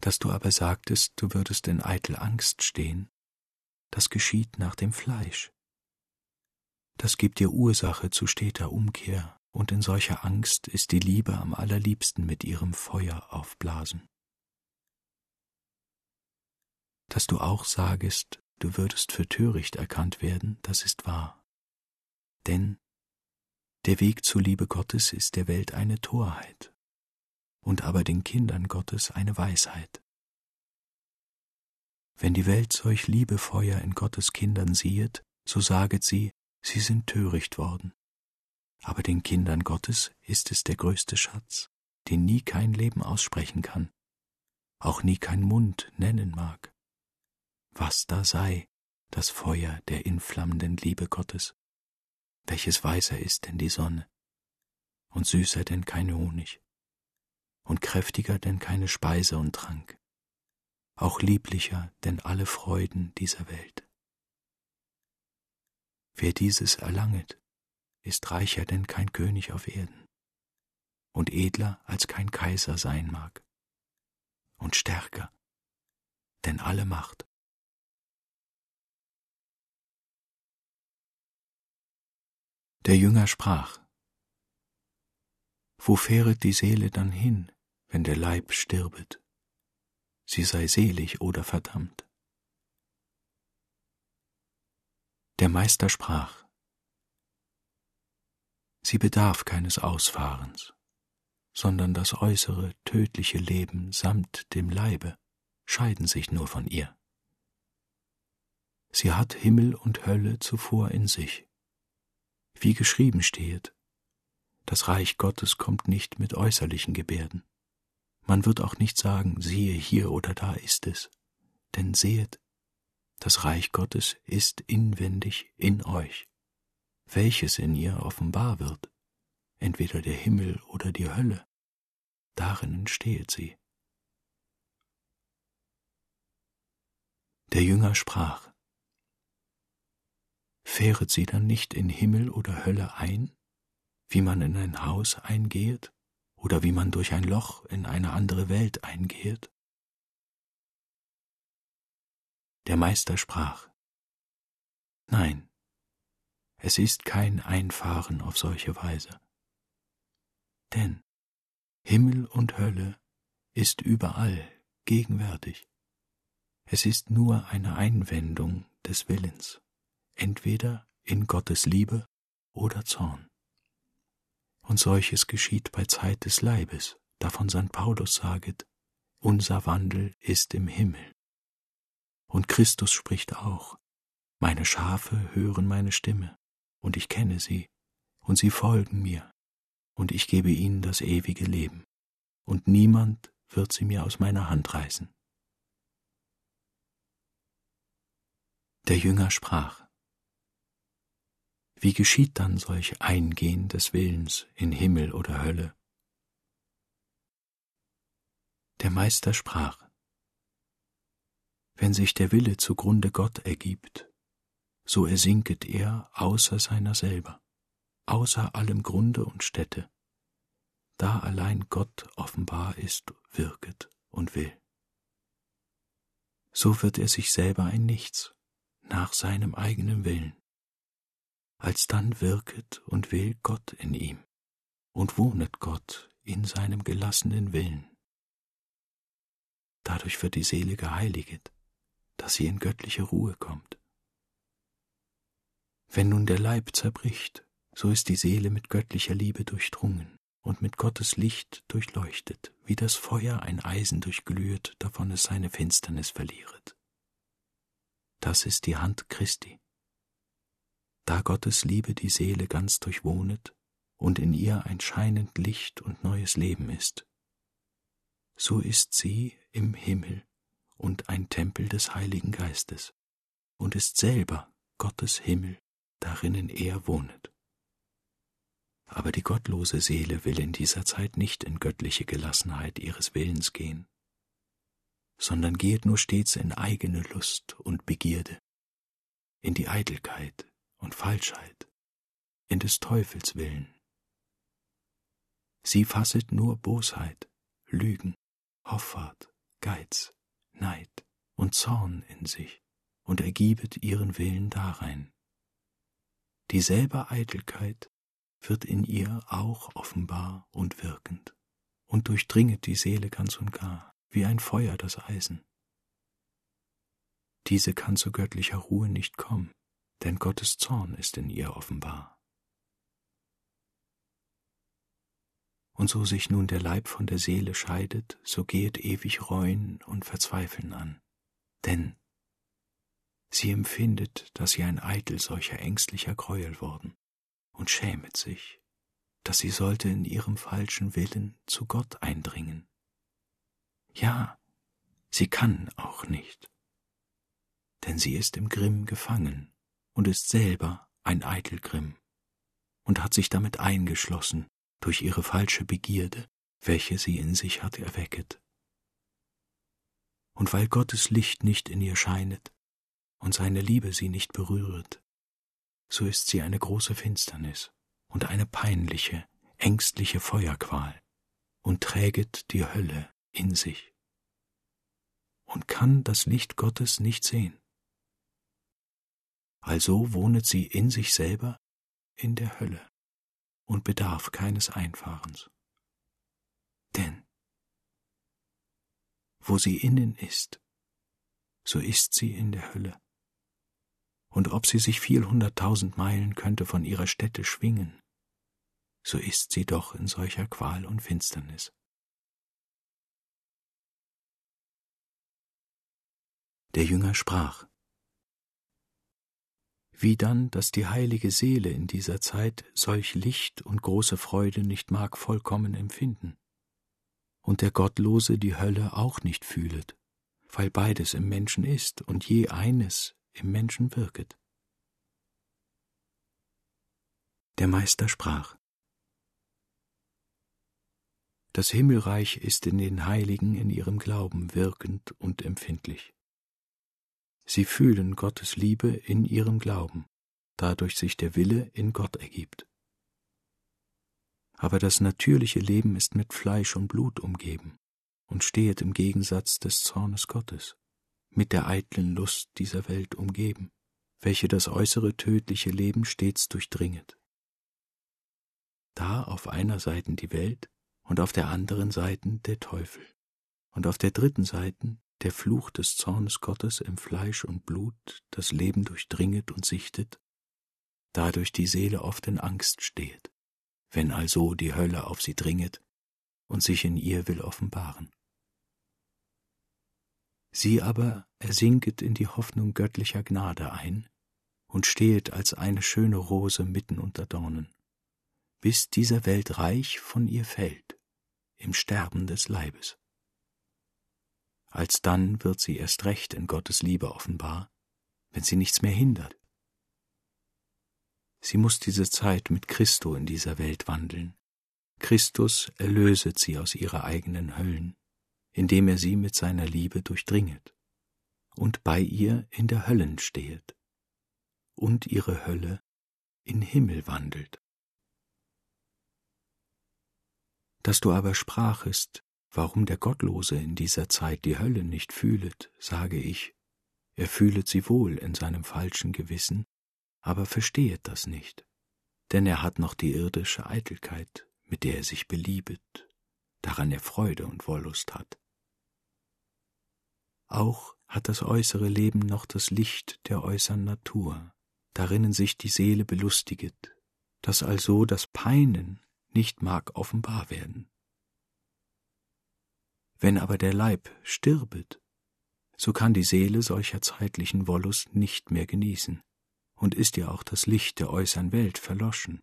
Dass du aber sagtest, du würdest in eitel Angst stehen, das geschieht nach dem Fleisch. Das gibt dir Ursache zu steter Umkehr, und in solcher Angst ist die Liebe am allerliebsten mit ihrem Feuer aufblasen. Dass du auch sagest, du würdest für töricht erkannt werden, das ist wahr. Denn der Weg zur Liebe Gottes ist der Welt eine Torheit, und aber den Kindern Gottes eine Weisheit. Wenn die Welt solch Liebefeuer in Gottes Kindern siehet, so saget sie, sie sind töricht worden. Aber den Kindern Gottes ist es der größte Schatz, den nie kein Leben aussprechen kann, auch nie kein Mund nennen mag. Was da sei, das Feuer der inflammenden Liebe Gottes, welches weißer ist denn die Sonne? Und süßer denn kein Honig? Und kräftiger denn keine Speise und Trank, auch lieblicher denn alle Freuden dieser Welt. Wer dieses erlanget, ist reicher denn kein König auf Erden? Und edler als kein Kaiser sein mag? Und stärker denn alle Macht. Der Jünger sprach, Wo fähret die Seele dann hin, wenn der Leib stirbet, sie sei selig oder verdammt. Der Meister sprach, Sie bedarf keines Ausfahrens, sondern das äußere, tödliche Leben samt dem Leibe scheiden sich nur von ihr. Sie hat Himmel und Hölle zuvor in sich. Wie geschrieben stehet, das Reich Gottes kommt nicht mit äußerlichen Gebärden. Man wird auch nicht sagen, siehe hier oder da ist es, denn sehet, das Reich Gottes ist inwendig in euch, welches in ihr offenbar wird, entweder der Himmel oder die Hölle, darin stehet sie. Der Jünger sprach, Fähret sie dann nicht in Himmel oder Hölle ein, wie man in ein Haus eingehet? oder wie man durch ein Loch in eine andere Welt eingeht? Der Meister sprach, Nein, es ist kein Einfahren auf solche Weise. Denn Himmel und Hölle ist überall gegenwärtig. Es ist nur eine Einwendung des Willens, entweder in Gottes Liebe oder Zorn und solches geschieht bei Zeit des Leibes, davon St. Paulus saget, unser Wandel ist im Himmel. Und Christus spricht auch, meine Schafe hören meine Stimme, und ich kenne sie, und sie folgen mir, und ich gebe ihnen das ewige Leben, und niemand wird sie mir aus meiner Hand reißen. Der Jünger sprach, wie geschieht dann solch Eingehen des Willens in Himmel oder Hölle? Der Meister sprach, Wenn sich der Wille zugrunde Gott ergibt, so ersinket er außer seiner selber, außer allem Grunde und Stätte, da allein Gott offenbar ist, wirket und will. So wird er sich selber ein Nichts, nach seinem eigenen Willen alsdann wirket und will Gott in ihm und wohnet Gott in seinem gelassenen Willen. Dadurch wird die Seele geheiliget, dass sie in göttliche Ruhe kommt. Wenn nun der Leib zerbricht, so ist die Seele mit göttlicher Liebe durchdrungen und mit Gottes Licht durchleuchtet, wie das Feuer ein Eisen durchglüht, davon es seine Finsternis verliert. Das ist die Hand Christi, da Gottes Liebe die Seele ganz durchwohnet, und in ihr ein scheinend Licht und neues Leben ist. So ist sie im Himmel und ein Tempel des Heiligen Geistes und ist selber Gottes Himmel, darinnen er wohnet. Aber die gottlose Seele will in dieser Zeit nicht in göttliche Gelassenheit ihres Willens gehen, sondern geht nur stets in eigene Lust und Begierde, in die Eitelkeit und Falschheit, in des Teufels Willen. Sie fasset nur Bosheit, Lügen, Hoffart, Geiz, Neid und Zorn in sich und ergiebet ihren Willen darein. Dieselbe Eitelkeit wird in ihr auch offenbar und wirkend und durchdringet die Seele ganz und gar, wie ein Feuer das Eisen. Diese kann zu göttlicher Ruhe nicht kommen, denn Gottes Zorn ist in ihr offenbar. Und so sich nun der Leib von der Seele scheidet, so gehet ewig Reuen und Verzweifeln an. Denn sie empfindet, dass sie ein Eitel solcher ängstlicher Gräuel worden und schämet sich, dass sie sollte in ihrem falschen Willen zu Gott eindringen. Ja, sie kann auch nicht, denn sie ist im Grimm gefangen und ist selber ein Eitelgrimm und hat sich damit eingeschlossen durch ihre falsche Begierde, welche sie in sich hat erwecket. Und weil Gottes Licht nicht in ihr scheinet und seine Liebe sie nicht berühret, so ist sie eine große Finsternis und eine peinliche, ängstliche Feuerqual und träget die Hölle in sich und kann das Licht Gottes nicht sehen. Also wohnet sie in sich selber in der Hölle und bedarf keines Einfahrens. Denn wo sie innen ist, so ist sie in der Hölle und ob sie sich vielhunderttausend Meilen könnte von ihrer Stätte schwingen, so ist sie doch in solcher Qual und Finsternis. Der Jünger sprach, wie dann, dass die heilige Seele in dieser Zeit solch Licht und große Freude nicht mag vollkommen empfinden, und der Gottlose die Hölle auch nicht fühlet, weil beides im Menschen ist und je eines im Menschen wirket. Der Meister sprach Das Himmelreich ist in den Heiligen in ihrem Glauben wirkend und empfindlich. Sie fühlen Gottes Liebe in ihrem Glauben, dadurch sich der Wille in Gott ergibt. Aber das natürliche Leben ist mit Fleisch und Blut umgeben und stehet im Gegensatz des Zornes Gottes mit der eitlen Lust dieser Welt umgeben, welche das äußere tödliche Leben stets durchdringet. Da auf einer Seite die Welt und auf der anderen Seite der Teufel und auf der dritten Seite der Fluch des Zornes Gottes im Fleisch und Blut das Leben durchdringet und sichtet, dadurch die Seele oft in Angst steht, wenn also die Hölle auf sie dringet und sich in ihr will offenbaren. Sie aber ersinket in die Hoffnung göttlicher Gnade ein und stehet als eine schöne Rose mitten unter Dornen, bis dieser Welt Reich von ihr fällt, im Sterben des Leibes. Alsdann wird sie erst recht in Gottes Liebe offenbar, wenn sie nichts mehr hindert. Sie muss diese Zeit mit Christo in dieser Welt wandeln. Christus erlöset sie aus ihrer eigenen Höllen indem er sie mit seiner Liebe durchdringet und bei ihr in der Höllen stehet und ihre Hölle in Himmel wandelt. Dass du aber sprachest, warum der Gottlose in dieser Zeit die Hölle nicht fühlet, sage ich, er fühlet sie wohl in seinem falschen Gewissen, aber verstehet das nicht, denn er hat noch die irdische Eitelkeit, mit der er sich beliebet, daran er Freude und Wollust hat. Auch hat das äußere Leben noch das Licht der äußern Natur, darinnen sich die Seele belustiget, dass also das Peinen nicht mag offenbar werden. Wenn aber der Leib stirbet, so kann die Seele solcher zeitlichen Wollust nicht mehr genießen, und ist ihr auch das Licht der äußern Welt verloschen.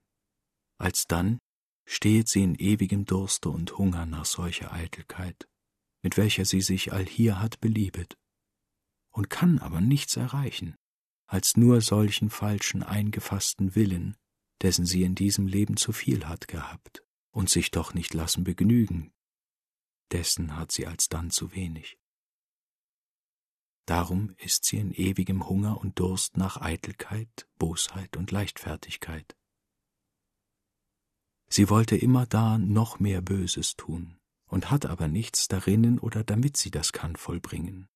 alsdann stehet sie in ewigem Durste und Hunger nach solcher Eitelkeit, mit welcher sie sich allhier hat beliebet, und kann aber nichts erreichen, als nur solchen falschen eingefassten Willen, dessen sie in diesem Leben zu viel hat gehabt und sich doch nicht lassen begnügen, dessen hat sie alsdann zu wenig. Darum ist sie in ewigem Hunger und Durst nach Eitelkeit, Bosheit und Leichtfertigkeit. Sie wollte immer da noch mehr Böses tun und hat aber nichts darinnen oder damit sie das kann vollbringen.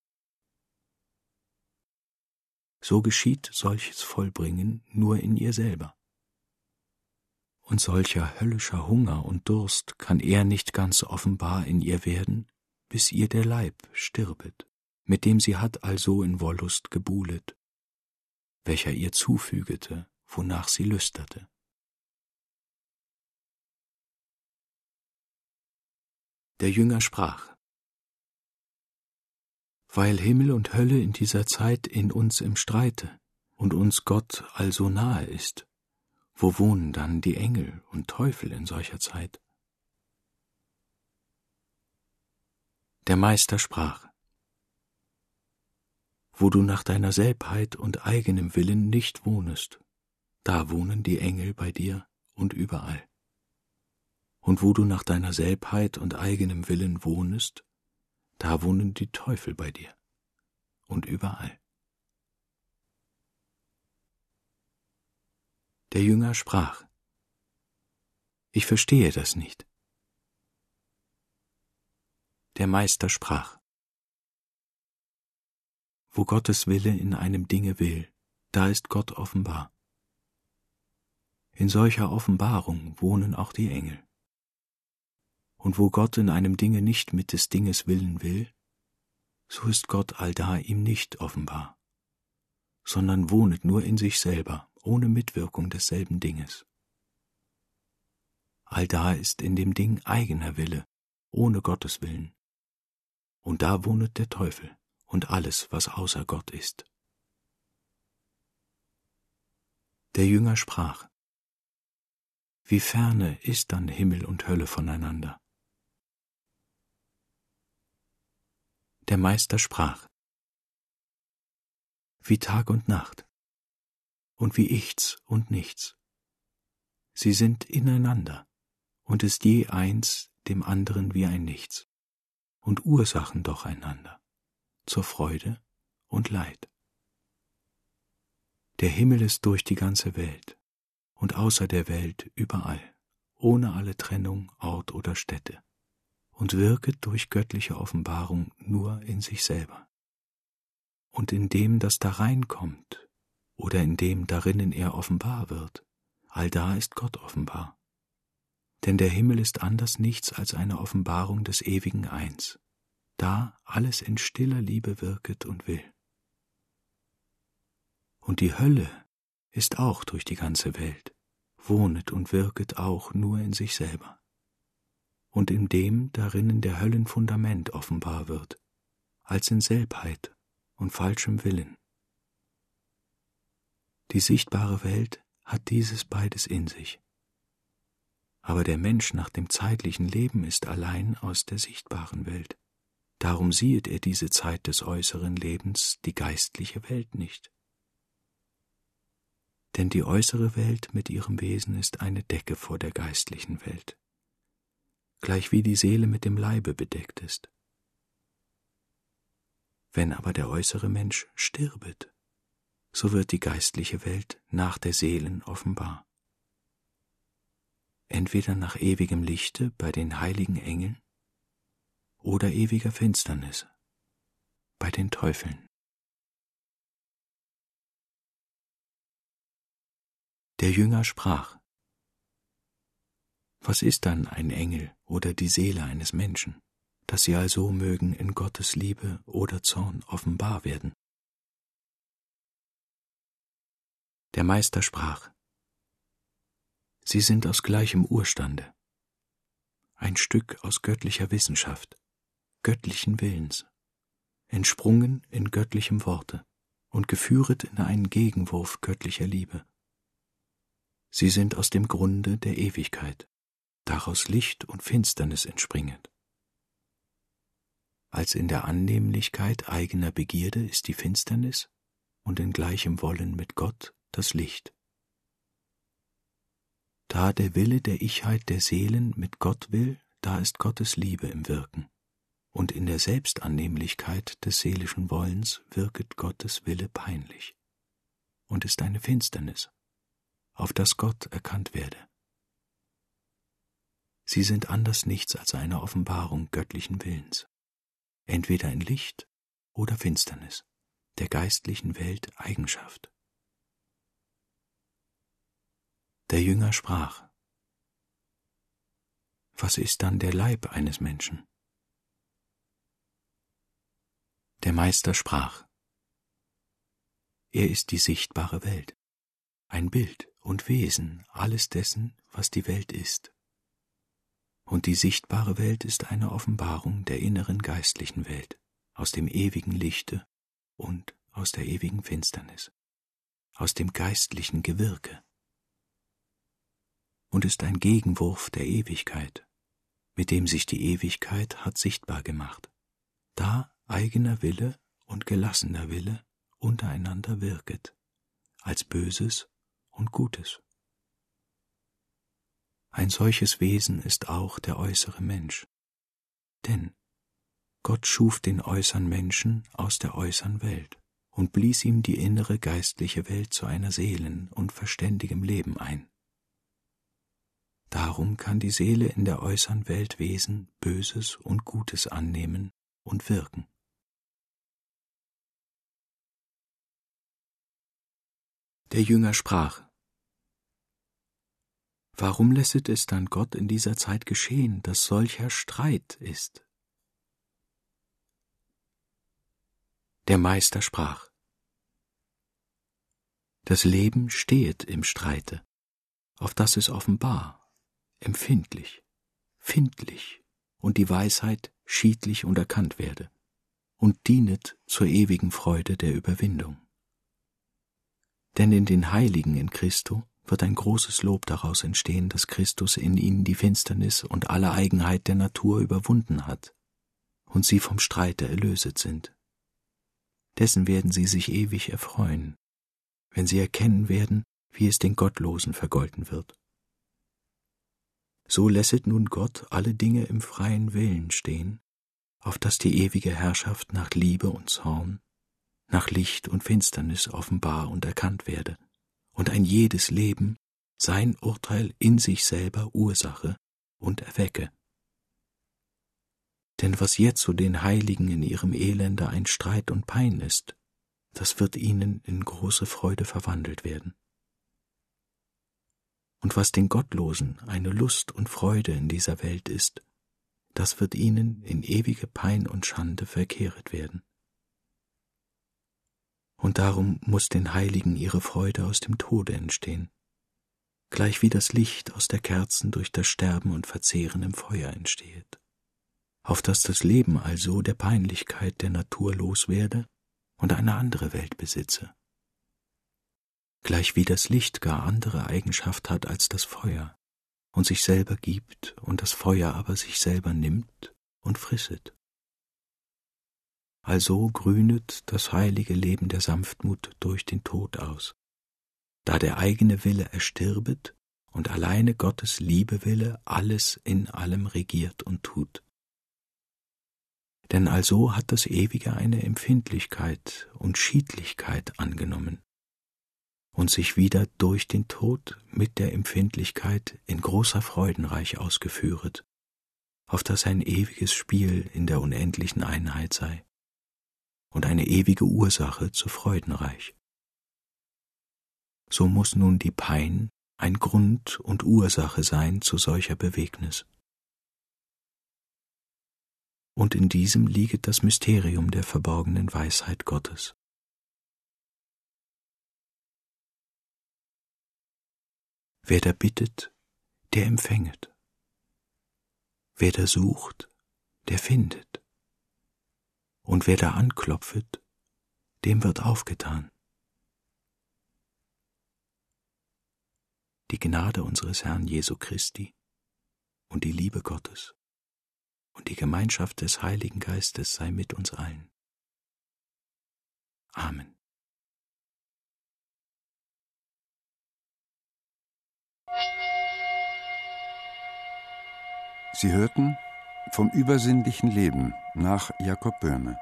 So geschieht solches Vollbringen nur in ihr selber. Und solcher höllischer Hunger und Durst kann er nicht ganz offenbar in ihr werden, bis ihr der Leib stirbet mit dem sie hat also in Wollust gebuhlet, welcher ihr zufügete, wonach sie lüsterte. Der Jünger sprach, Weil Himmel und Hölle in dieser Zeit in uns im Streite und uns Gott also nahe ist, wo wohnen dann die Engel und Teufel in solcher Zeit? Der Meister sprach, wo du nach deiner Selbheit und eigenem Willen nicht wohnest, da wohnen die Engel bei dir und überall. Und wo du nach deiner Selbheit und eigenem Willen wohnest, da wohnen die Teufel bei dir und überall. Der Jünger sprach, Ich verstehe das nicht. Der Meister sprach, wo Gottes Wille in einem Dinge will, da ist Gott offenbar. In solcher Offenbarung wohnen auch die Engel. Und wo Gott in einem Dinge nicht mit des Dinges willen will, so ist Gott allda ihm nicht offenbar, sondern wohnet nur in sich selber, ohne Mitwirkung desselben Dinges. Allda ist in dem Ding eigener Wille, ohne Gottes Willen. Und da wohnet der Teufel und alles, was außer Gott ist. Der Jünger sprach, Wie ferne ist dann Himmel und Hölle voneinander? Der Meister sprach, Wie Tag und Nacht und wie Ichts und Nichts. Sie sind ineinander und ist je eins dem anderen wie ein Nichts und Ursachen doch einander zur Freude und Leid. Der Himmel ist durch die ganze Welt und außer der Welt überall, ohne alle Trennung, Ort oder Stätte, und wirket durch göttliche Offenbarung nur in sich selber. Und in dem, das da reinkommt, oder in dem, darinnen er offenbar wird, allda ist Gott offenbar. Denn der Himmel ist anders nichts als eine Offenbarung des ewigen Eins, da alles in stiller Liebe wirket und will. Und die Hölle ist auch durch die ganze Welt, wohnet und wirket auch nur in sich selber. Und in dem darinnen der Höllenfundament offenbar wird, als in Selbheit und falschem Willen. Die sichtbare Welt hat dieses beides in sich. Aber der Mensch nach dem zeitlichen Leben ist allein aus der sichtbaren Welt. Darum siehet er diese Zeit des äußeren Lebens, die geistliche Welt nicht. Denn die äußere Welt mit ihrem Wesen ist eine Decke vor der geistlichen Welt, gleichwie die Seele mit dem Leibe bedeckt ist. Wenn aber der äußere Mensch stirbet, so wird die geistliche Welt nach der Seelen offenbar. Entweder nach ewigem Lichte bei den heiligen Engeln, oder ewiger Finsternis bei den Teufeln. Der Jünger sprach, Was ist dann ein Engel oder die Seele eines Menschen, dass sie also mögen in Gottes Liebe oder Zorn offenbar werden? Der Meister sprach, Sie sind aus gleichem Urstande, ein Stück aus göttlicher Wissenschaft, göttlichen Willens, entsprungen in göttlichem Worte und geführet in einen Gegenwurf göttlicher Liebe. Sie sind aus dem Grunde der Ewigkeit, daraus Licht und Finsternis entspringet. Als in der Annehmlichkeit eigener Begierde ist die Finsternis und in gleichem Wollen mit Gott das Licht. Da der Wille der Ichheit der Seelen mit Gott will, da ist Gottes Liebe im Wirken, und in der Selbstannehmlichkeit des seelischen Wollens wirket Gottes Wille peinlich und ist eine Finsternis, auf das Gott erkannt werde. Sie sind anders nichts als eine Offenbarung göttlichen Willens, entweder in Licht oder Finsternis, der geistlichen Welt Eigenschaft. Der Jünger sprach, Was ist dann der Leib eines Menschen? Der Meister sprach, Er ist die sichtbare Welt, ein Bild und Wesen alles dessen, was die Welt ist. Und die sichtbare Welt ist eine Offenbarung der inneren geistlichen Welt, aus dem ewigen Lichte und aus der ewigen Finsternis, aus dem geistlichen Gewirke und ist ein Gegenwurf der Ewigkeit, mit dem sich die Ewigkeit hat sichtbar gemacht, da eigener Wille und gelassener Wille untereinander wirket, als Böses und Gutes. Ein solches Wesen ist auch der äußere Mensch, denn Gott schuf den äußeren Menschen aus der äußeren Welt und blies ihm die innere geistliche Welt zu einer Seelen- und verständigem Leben ein. Darum kann die Seele in der äußeren Welt Wesen Böses und Gutes annehmen und wirken. Der Jünger sprach, Warum lässet es dann Gott in dieser Zeit geschehen, dass solcher Streit ist? Der Meister sprach, Das Leben stehet im Streite, auf das es offenbar empfindlich, findlich und die Weisheit schiedlich und erkannt werde und dienet zur ewigen Freude der Überwindung. Denn in den Heiligen in Christo wird ein großes Lob daraus entstehen, dass Christus in ihnen die Finsternis und alle Eigenheit der Natur überwunden hat und sie vom Streite erlöset sind. Dessen werden sie sich ewig erfreuen, wenn sie erkennen werden, wie es den Gottlosen vergolten wird. So lässet nun Gott alle Dinge im freien Willen stehen, auf dass die ewige Herrschaft nach Liebe und Zorn, nach Licht und Finsternis offenbar und erkannt werde, und ein jedes Leben sein Urteil in sich selber Ursache und erwecke. Denn was jetzo den Heiligen in ihrem Elende ein Streit und Pein ist, das wird ihnen in große Freude verwandelt werden und was den Gottlosen eine Lust und Freude in dieser Welt ist, das wird ihnen in ewige Pein und Schande verkehret werden. Und darum muss den Heiligen ihre Freude aus dem Tode entstehen, gleich wie das Licht aus der Kerzen durch das Sterben und Verzehren im Feuer entstehet, auf dass das Leben also der Peinlichkeit der Natur loswerde und eine andere Welt besitze gleichwie das Licht gar andere Eigenschaft hat als das Feuer und sich selber gibt und das Feuer aber sich selber nimmt und frisset. Also grünet das heilige Leben der Sanftmut durch den Tod aus, da der eigene Wille erstirbet und alleine Gottes Liebewille alles in allem regiert und tut. Denn also hat das Ewige eine Empfindlichkeit und Schiedlichkeit angenommen, und sich wieder durch den Tod mit der Empfindlichkeit in großer Freudenreich ausgeführet, auf dass ein ewiges Spiel in der unendlichen Einheit sei und eine ewige Ursache zu Freudenreich. So muss nun die Pein ein Grund und Ursache sein zu solcher Bewegnis. Und in diesem lieget das Mysterium der verborgenen Weisheit Gottes. Wer da bittet, der empfänget. Wer da sucht, der findet. Und wer da anklopfet, dem wird aufgetan. die Gnade unseres Herrn Jesu Christi und die Liebe Gottes und die Gemeinschaft des Heiligen Geistes sei mit uns allen. Amen. Sie hörten vom übersinnlichen Leben nach Jakob Böhme.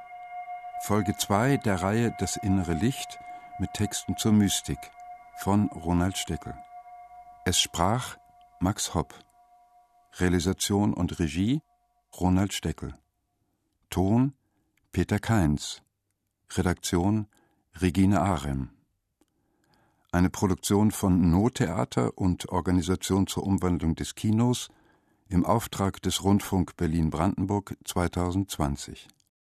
Folge 2 der Reihe Das innere Licht mit Texten zur Mystik von Ronald Steckel. Es sprach Max Hopp. Realisation und Regie Ronald Steckel. Ton Peter Keins. Redaktion Regine Arem. Eine Produktion von No-Theater und Organisation zur Umwandlung des Kinos im Auftrag des Rundfunk Berlin-Brandenburg 2020.